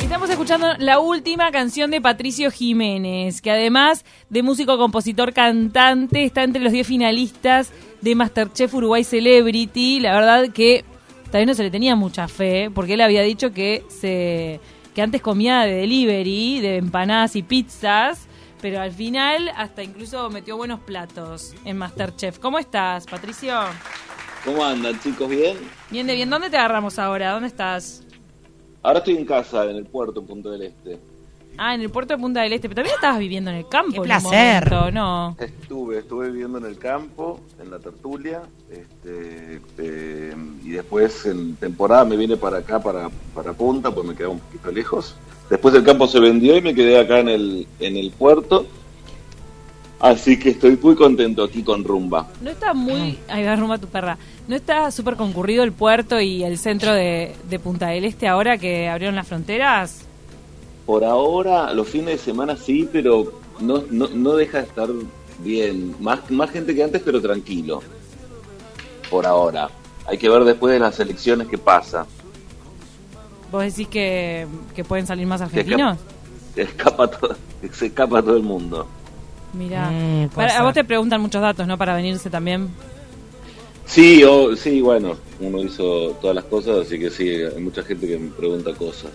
Estamos escuchando la última canción de Patricio Jiménez, que además de músico, compositor, cantante, está entre los 10 finalistas de Masterchef Uruguay Celebrity. La verdad que también no se le tenía mucha fe, porque él había dicho que se que antes comía de delivery, de empanadas y pizzas, pero al final hasta incluso metió buenos platos en Masterchef. ¿Cómo estás, Patricio? ¿Cómo andan, chicos? ¿Bien? Bien de bien. ¿Dónde te agarramos ahora? ¿Dónde estás? Ahora estoy en casa, en el puerto, en Punto del Este. Ah, en el puerto de Punta del Este. Pero también estabas viviendo en el campo. Qué en un placer. momento, ¿no? Estuve, estuve viviendo en el campo, en la tertulia, este, eh, y después en temporada me vine para acá, para, para Punta, pues me quedaba un poquito lejos. Después el campo se vendió y me quedé acá en el, en el puerto. Así que estoy muy contento aquí con Rumba. No está muy... Ahí va rumba tu perra. ¿No está súper concurrido el puerto y el centro de, de Punta del Este ahora que abrieron las fronteras? Por ahora, los fines de semana sí, pero no, no, no deja de estar bien. Más, más gente que antes, pero tranquilo. Por ahora. Hay que ver después de las elecciones qué pasa. ¿Vos decís que, que pueden salir más Se argentinos? Se escapa todo, se escapa todo el mundo. Mirá. Mm, a vos te preguntan muchos datos, ¿no? Para venirse también. Sí, o, sí, bueno, uno hizo todas las cosas, así que sí, hay mucha gente que me pregunta cosas.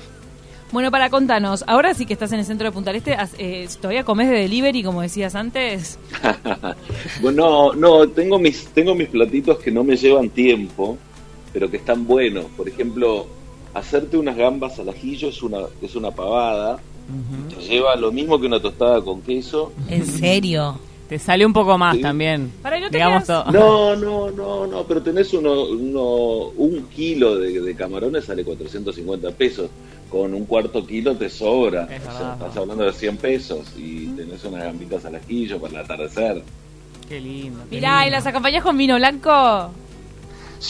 Bueno, para contanos, ahora sí que estás en el centro de Punta del Este, eh, ¿todavía comés de delivery, como decías antes? bueno, no, tengo mis, tengo mis platitos que no me llevan tiempo, pero que están buenos. Por ejemplo, hacerte unas gambas al ajillo es una, es una pavada. Te lleva lo mismo que una tostada con queso. ¿En serio? Te sale un poco más Sí. también. Para, ¿y no te digamos quedas- todo. No, no, no, no, pero tenés uno, uno, un kilo de, de camarones sale 450 pesos. Con un cuarto kilo te sobra. Es O sea, verdad. estás hablando de 100 pesos y tenés unas gambitas al ajillo para el atardecer. Qué lindo. qué Mirá, ¿y las acompañás con vino blanco?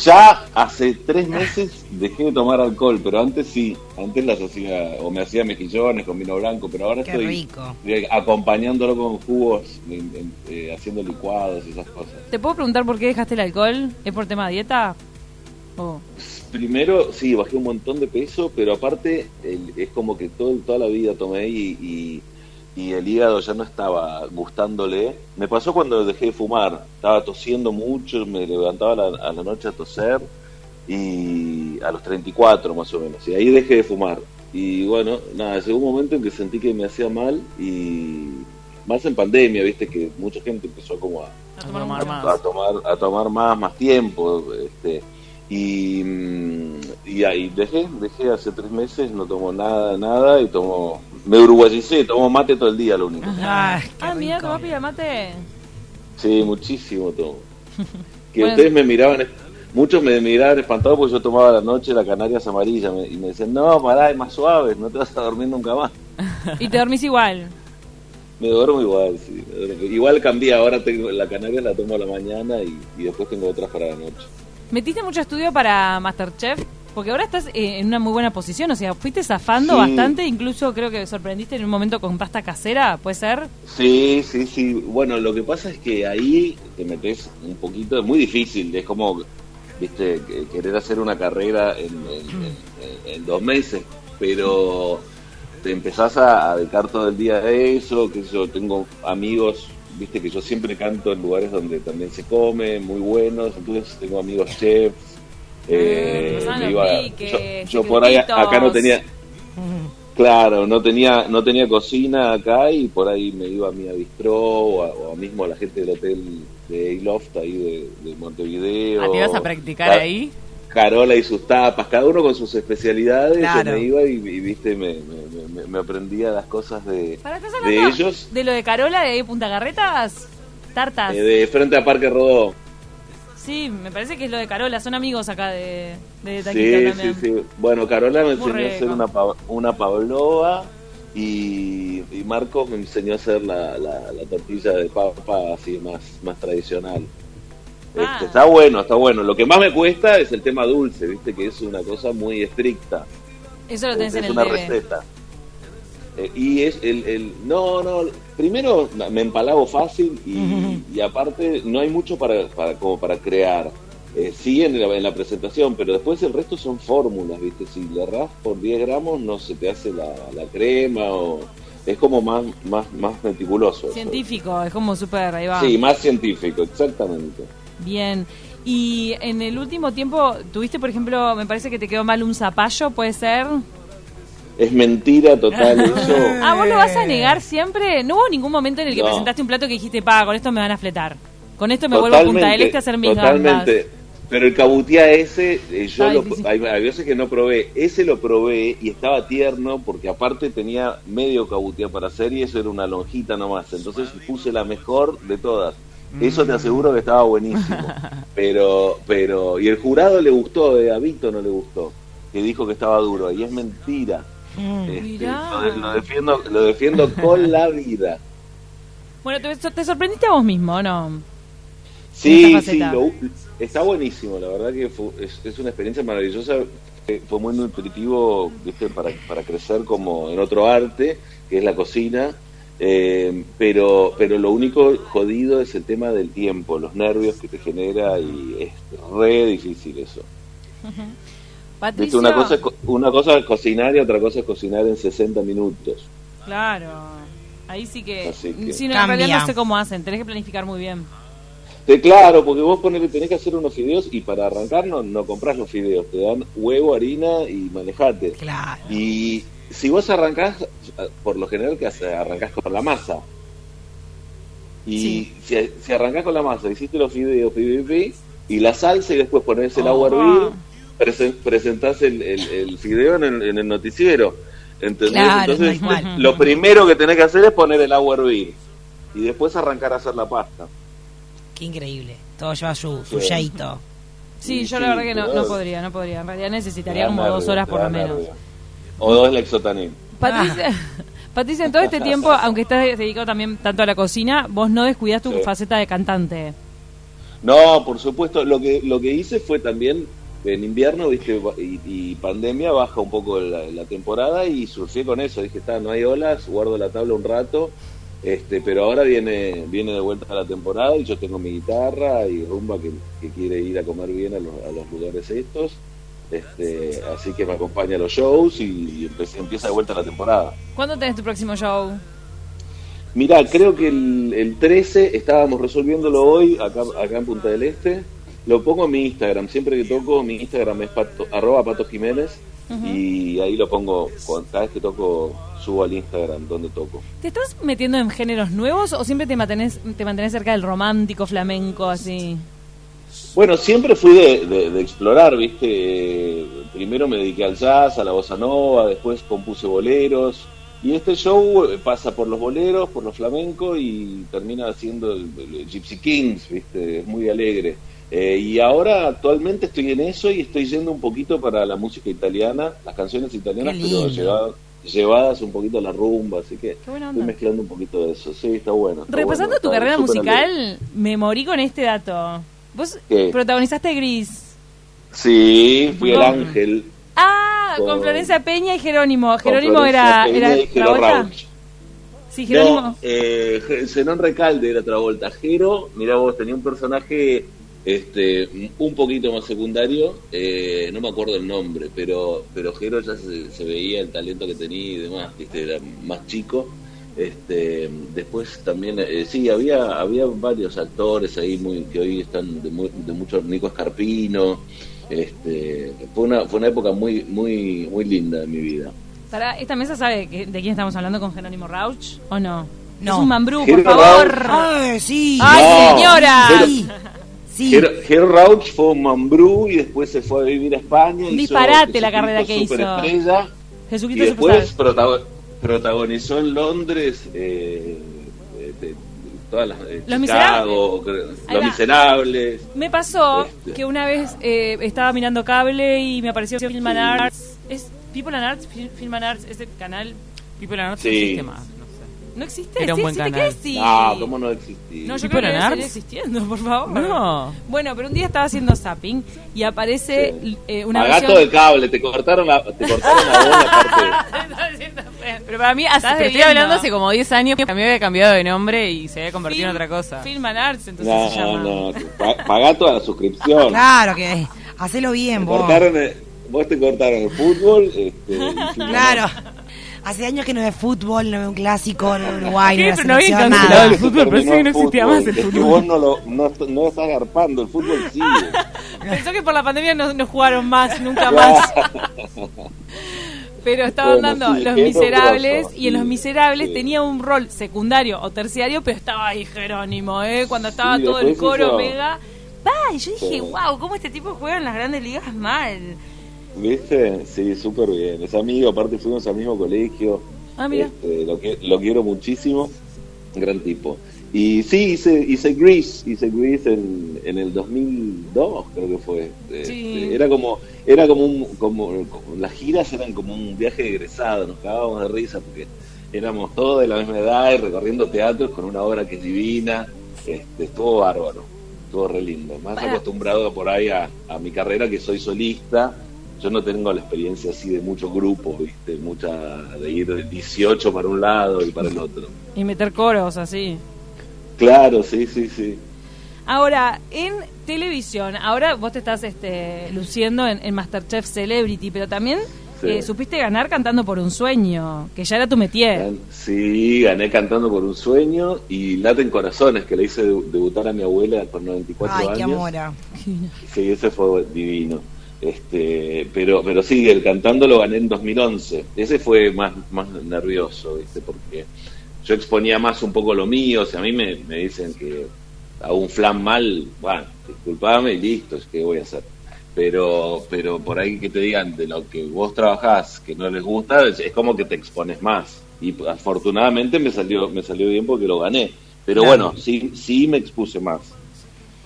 Ya hace tres meses dejé de tomar alcohol, pero antes sí, antes las hacía, o me hacía mejillones con vino blanco, pero ahora Qué estoy rico. eh, acompañándolo con jugos, eh, eh, haciendo licuados y esas cosas. ¿Te puedo preguntar por qué dejaste el alcohol? ¿Es por tema de dieta? Oh. Primero, sí, bajé un montón de peso, pero aparte el- es como que todo, toda la vida tomé y, y- y el hígado ya no estaba gustándole. Me pasó cuando dejé de fumar, estaba tosiendo mucho, me levantaba a la, a la noche a toser y a los 34 más o menos, y ahí dejé de fumar. Y bueno, nada, llegó un momento en que sentí que me hacía mal y más en pandemia, viste que mucha gente empezó como a, A tomar más. a tomar a tomar más más tiempo este y mm, y ahí dejé dejé hace tres meses no tomo nada nada y tomo me uruguayicé tomo mate todo el día lo único qué Ah, mira, tomás mate. sí muchísimo tomo que Bueno. ustedes me miraban muchos me miraban espantados porque yo tomaba a la noche la canarias amarilla me- y me decían no pará es más suave no te vas a dormir nunca más Y te dormís igual. me duermo igual sí duermo. igual cambié ahora tengo la canaria la tomo a la mañana y, y después tengo otras para la noche ¿Metiste mucho estudio para Masterchef? Porque ahora estás eh, en una muy buena posición, o sea, fuiste zafando Sí. bastante, incluso creo que sorprendiste en un momento con pasta casera, ¿puede ser? Sí, sí, sí. Bueno, lo que pasa es que ahí te metes un poquito, es muy difícil, es como, viste, que- querer hacer una carrera en, en- en- en dos meses, pero te empezás a, a dedicar todo el día a eso, que yo tengo amigos, viste, que yo siempre canto en lugares donde también se come, muy buenos, entonces tengo amigos chefs. Eh, me los iba- piques, yo, yo por ahí acá no tenía Claro, no tenía no tenía cocina acá y por ahí me iba a mi a bistró o a, o a mismo a la gente del hotel de Loft ahí de, de Montevideo. Ah, ¿te ibas a practicar Ca- ahí? Carola y sus tapas, cada uno con sus especialidades. Claro. Yo me iba y, y, viste, me, me, me- me aprendía las cosas de, ¿Para estás de ellos. de lo de Carola de ahí Punta Carretas? Tartas. eh, de frente a Parque Rodó. Sí, me parece que es lo de Carola, son amigos acá de, de Sí, Taquito sí, también. sí. Bueno, Carola me Muy enseñó a hacer una, una pavlova y, y Marcos me enseñó a hacer la, la, la tortilla de papa así más, más tradicional. Ah. Este, está bueno, está bueno. Lo que más me cuesta es el tema dulce, viste que es una cosa muy estricta. Eso lo tenés es en el una receta. Eh, y es el, el no no primero me empalago fácil y, y aparte no hay mucho para, para como para crear eh, sí en la, en la presentación, pero después el resto son fórmulas, ¿viste? Si le errás por 10 gramos no se te hace la, la crema o... Es como más, más, más meticuloso. eso. Científico, es como súper, ahí va. Sí, más científico, exactamente. Bien. Y en el último tiempo, tuviste, por ejemplo, me parece que te quedó mal un zapallo, ¿puede ser? Es mentira total eso. Ah, ¿vos lo vas a negar siempre? ¿No hubo ningún momento en el que No. presentaste un plato que dijiste, pa, con esto me van a fletar? Con esto me vuelvo a Punta del Este a hacer mis gambas. Totalmente. Pero el cabutiá ese, eh, yo Ay, lo, sí, sí. hay, hay veces que no probé. Ese lo probé y estaba tierno porque aparte tenía medio cabutiá para hacer y eso era una lonjita nomás. Entonces puse la mejor de todas. Eso te aseguro que estaba buenísimo. Pero, pero, y el jurado le gustó, eh, a Vito no le gustó, que dijo que estaba duro. Y es mentira. Este, Mirá. lo, lo defiendo, lo defiendo con la vida. Bueno, te, te sorprendiste a vos mismo, ¿no? Sí, sí, lo- está buenísimo, la verdad que fue- es, es una experiencia maravillosa, eh, fue muy nutritivo ¿viste? Para, para crecer como en otro arte, que es la cocina, eh, pero, pero lo único jodido es el tema del tiempo, los nervios que te genera y es re difícil eso. ¿Viste? Patricio. Una, cosa es, co- una cosa es cocinar y otra cosa es cocinar en 60 minutos. Claro. Ahí sí que... Así que- Sí, no, en realidad no sé cómo hacen, tenés que planificar muy bien. Sí, claro, porque vos ponele, tenés que hacer unos fideos y para arrancar no, no compras los fideos, te dan huevo, harina y manejate. Claro. Y si vos arrancás, por lo general que arrancás con la masa. Y Sí. si, si arrancás con la masa, hiciste los fideos, pi, pi, pi, y la salsa y después pones el Oh. agua a hervir, presen- presentás el, el, el fideo en el, en el noticiero. ¿Entendés? Claro, Entonces, lo primero que tenés que hacer es poner el agua a hervir. Y después arrancar a hacer la pasta. Qué increíble. Todo lleva su, su Sí. yeito. Sí, Sí, yo la verdad que no, no podría, no podría. En realidad necesitaría como dos horas por lo menos. O dos lexotanil. Patricia, Patricia, en todo este tiempo, aunque estás dedicado también tanto a la cocina, vos no descuidás tu Sí. faceta de cantante. No, por supuesto. Lo que lo que hice fue también en invierno, viste, y, y pandemia baja un poco la, la temporada y surfé con eso. Dije, está, no hay olas, guardo la tabla un rato. Este, pero ahora viene viene de vuelta la temporada y yo tengo mi guitarra y rumba que, que quiere ir a comer bien a los, a los lugares estos. Este, así que me acompaña a los shows y, y empecé- empieza de vuelta la temporada. ¿Cuándo tenés tu próximo show? Mirá, creo que el, el 13 estábamos resolviéndolo hoy acá, acá en Punta del Este. Lo pongo en mi Instagram. Siempre que toco, mi Instagram es pato, arroba Pato Jiménez. Y ahí lo pongo, cada vez que toco, subo al Instagram donde toco. ¿Te estás metiendo en géneros nuevos o siempre te mantenés, te mantenés cerca del romántico, flamenco, así? Bueno, siempre fui de, de- de explorar, ¿viste? Primero me dediqué al jazz, a la bossa nova, después compuse boleros. Y este show eh, pasa por los boleros, por los flamencos y termina siendo el, el Gypsy Kings, ¿viste? Es muy alegre. Eh, y ahora actualmente estoy en eso y estoy yendo un poquito para la música italiana, las canciones italianas, pero lindo. llevadas, un poquito a la rumba, así que estoy mezclando un poquito de eso. Sí, está bueno. está Repasando bueno, tu está carrera musical, me morí con este dato. Vos ¿Qué? protagonizaste Gris. Sí, fui el ángel. Ah, con, Con- Florencia Peña y Jerónimo. Jerónimo era, era y Travolta. Sí, Jerónimo. No, eh, Zenón Recalde era Travolta. Jero, mira vos, tenía un personaje este un poquito más secundario, eh, no me acuerdo el nombre, pero pero Jero ya se, se veía el talento que tenía y demás, ¿viste? era más chico. Este, después también, eh, sí, había había varios actores ahí muy que hoy están de, muy, de mucho, Nico Escarpino. Este, fue una fue una época muy muy muy linda de mi vida. Para, ¿Esta mesa sabe que- de quién estamos hablando con Jerónimo Rauch o no? No. Es un mambrú, por favor. Rauch. ¡Ay, sí! ¡Ay, No, señora! Sí, sí. Jero Rauch fue un mambrú y después se fue a vivir a España. Un disparate la carrera que hizo. Y después protago- protagonizó en Londres eh, eh, todas las eh, Los Chicago, Ahí Los. Miserables. Me pasó Este. que una vez eh, estaba mirando cable y me apareció Film and Arts. ¿Es People and Arts? Fil- Film and Arts, ese canal. People and Arts Sí. no existe más. No. ¿No existe? Era un sí, buen canal. sí. Ah, ¿cómo no existía? No, yo creo que debe existiendo, por favor. No. Bueno, pero un día estaba haciendo zapping y aparece Sí. eh, una Pagá versión... el cable, te cortaron la, te cortaron la voz la parte. Está haciendo feo. Pero para mí, hace, pero estoy hablando hace como 10 años que a mí había cambiado de nombre y se había convertido en otra cosa. Film and Arts, entonces No, se llama. no, pa- pagá toda la suscripción. Claro que. Hacelo bien, Te vos. cortaron el- vos te cortaron el fútbol. Este, Claro. Hace años que no ve fútbol, no ve un clásico, no ve Uruguay, no ve Pero no selección, cancelado nada. el fútbol, parecía que no existía más el fútbol. vos no, lo, no, no estás garpando, el fútbol sigue. Pensó que por la pandemia no, no jugaron más, nunca más. Pero estaban Bueno, dando sí, Los Miserables y en Los Miserables sí. tenía un rol secundario o terciario, pero estaba ahí Jerónimo, ¿eh? Cuando estaba Sí, todo el coro hizo- mega. Va, y yo dije, Sí. wow, ¿cómo este tipo juega en las grandes ligas mal? ¿Viste? Sí, súper bien. Es amigo, aparte fuimos al mismo colegio. Ah, mira. Este, lo, que, lo quiero muchísimo. Gran tipo. Y sí, hice, hice Grease, hice Grease en, en el 2002, creo que fue. Este, Sí. Era como, era como un, como, como- las giras eran como un viaje de egresado, nos cagábamos de risa porque éramos todos de la misma edad y recorriendo teatros con una obra que es divina. Este, estuvo bárbaro, estuvo re lindo. Más acostumbrado por ahí a, a mi carrera que soy solista. Yo no tengo la experiencia así de mucho grupo, ¿viste? Mucha de ir de 18 para un lado y para el otro. Y meter coros así. Claro, sí, sí, sí. Ahora, en televisión, ahora vos te estás este, luciendo en, en Masterchef Celebrity, pero también Sí. eh, supiste ganar cantando por un sueño, que ya era tu métier. Gan- Sí, gané cantando por un sueño y Laten Corazones, que le hice debu- debutar a mi abuela con 94 Ay, años. qué amora. Sí, ese fue divino. Este, pero, pero sí, el cantando lo gané en 2011. Ese fue más, más nervioso, ¿viste? Porque yo exponía más un poco lo mío. O sea, a mí me, me dicen que hago un flan mal, bueno, disculpame y listo, es que voy a hacer. Pero, pero por ahí que te digan de lo que vos trabajás que no les gusta, es, es como que te expones más. Y afortunadamente me salió, me salió bien porque lo gané. Pero Claro. bueno, sí, sí me expuse más.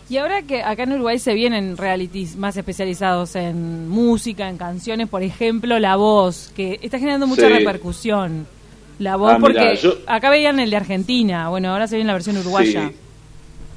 Y ahora que acá en Uruguay se vienen realities más especializados en música, en canciones, por ejemplo, La Voz, que está generando mucha Sí. repercusión. La Voz, Ah, porque mirá, yo- acá veían el de Argentina, bueno, ahora se viene la versión uruguaya. Sí.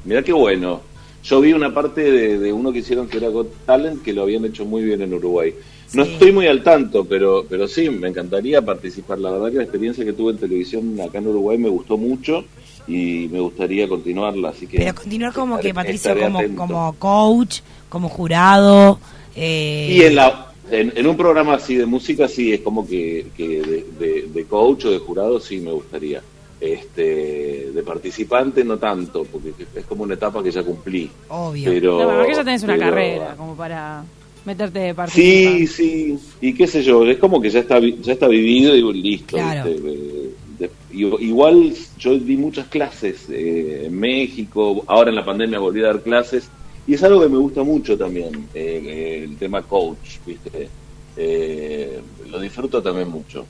Mirá qué bueno. Yo vi una parte de, de uno que hicieron que era Got Talent que lo habían hecho muy bien en Uruguay. No estoy muy al tanto, pero, pero sí, me encantaría participar. La verdad que la experiencia que tuve en televisión acá en Uruguay me gustó mucho y me gustaría continuarla. Así que Pero continuar como que Patricio como, atento. como coach, como jurado. Eh, Y en, la, en, en un programa así de música, sí, es como que, que de, de- de coach o de jurado, sí me gustaría. Este, de participante no tanto, porque es como una etapa que ya cumplí. Obvio. Pero, No, pero porque ya tenés una pero- carrera como para meterte de Sí, participar. sí, y qué sé yo, es como que ya está vi- ya está vivido y listo. Claro. ¿viste? De- igual yo di muchas clases eh, en México, ahora en la pandemia volví a dar clases, y es algo que me gusta mucho también, eh, eh, el tema coach, ¿viste? Eh, lo disfruto también mucho.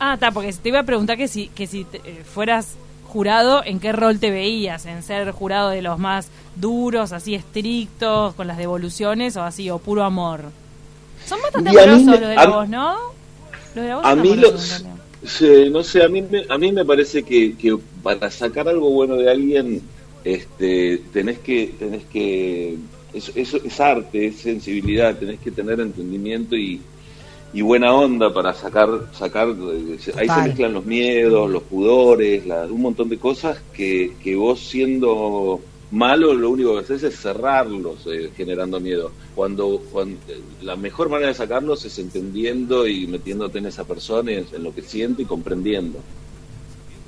Ah, está, porque te iba a preguntar que si, que si te- fueras jurado, ¿en qué rol te veías? ¿En ser jurado de los más duros, así estrictos, con las devoluciones o así, o puro amor? Son bastante amorosos me- los de la voz, ¿no? Los de la voz A son mí los, realidad. Sí, no sé, a mí me, a mí me parece que, que para sacar algo bueno de alguien, este, tenés que, tenés que, eso, eso es arte, es sensibilidad, tenés que tener entendimiento y, y buena onda para sacar, sacar, ahí se mezclan los miedos, los pudores, la- un montón de cosas que, que vos siendo malo lo único que haces es cerrarlos eh, generando miedo. Cuando, cuando la mejor manera de sacarlos es entendiendo y metiéndote en esa persona, y en, en lo que siente y comprendiendo.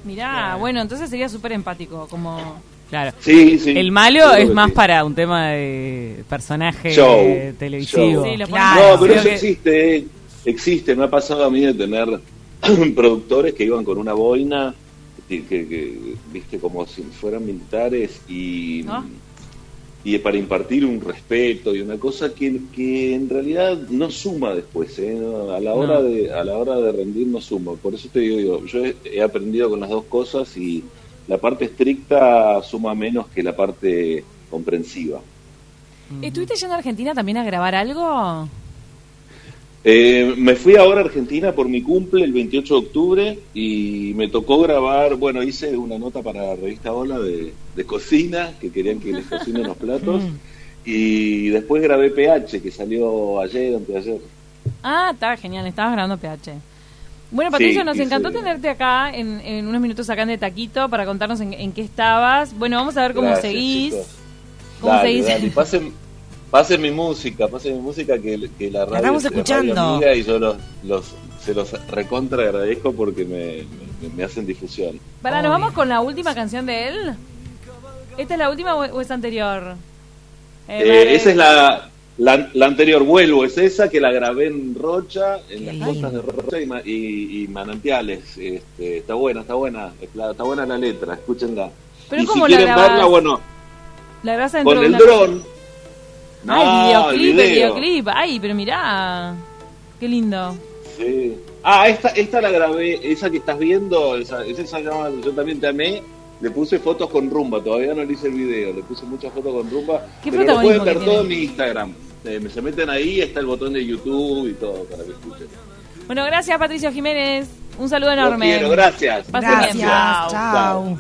Mirá, bueno, entonces sería súper empático, como... Claro. Sí, sí. El malo es más sí. para un tema de personaje Show, televisivo. show. Sí, lo Claro. No, pero Creo eso que- existe, eh. existe. Me ha pasado a mí de tener productores que iban con una boina, que, que- que, viste, como si fueran militares y, ¿No? y para impartir un respeto y una cosa que, que en realidad no suma después, ¿eh? A la hora No. de a la hora de rendir no suma. Por eso te digo yo, yo he, he aprendido con las dos cosas y la parte estricta suma menos que la parte comprensiva. ¿Estuviste yendo a Argentina también a grabar algo? Eh, me fui ahora a Argentina por mi cumple el 28 de octubre y me tocó grabar, bueno, hice una nota para la revista Hola de, de cocina, que querían que les cocinen los platos, y después grabé PH, que salió ayer, antes de ayer. Ah, estaba genial, estabas grabando PH. Bueno, Patricio, Sí, nos encantó tenerte acá en, en unos minutos acá en de Taquito para contarnos en, en qué estabas. Bueno, vamos a ver cómo Gracias, seguís. chicos. ¿Cómo Dale, seguís? dale, pasen, pasen mi música, pasen mi música que, que la radio estamos es radio escuchando. amiga y yo los, los, se los recontra agradezco porque me, me, me hacen difusión. Pará, ¿nos vamos con la última canción de él? ¿Esta es la última o, es anterior? Eh, Eh, esa es la, la, la anterior, vuelvo, es esa que la grabé en Rocha, en Qué las lindo. costas de Rocha y, ma- y, y Manantiales. Este, está buena, está buena, la- está buena la letra, escúchenla. Pero y ¿cómo si la quieren grabás? verla, bueno, La dentro con de el una- Ah, el No, videoclip, el video. videoclip. Ay, pero mirá. Qué lindo. Sí. Ah, esta, esta la grabé, esa que estás viendo, esa, esa se llama Yo también te amé. Le puse fotos con rumba, todavía no le hice el video, le puse muchas fotos con rumba. ¿Qué pero lo pueden ver que todo en mi Instagram. Eh, me se meten ahí, está el botón de YouTube y todo para que escuchen. Bueno, gracias Patricio Jiménez. Un saludo Los enorme. quiero, gracias. Pasen bien. Gracias. Chao. Chao.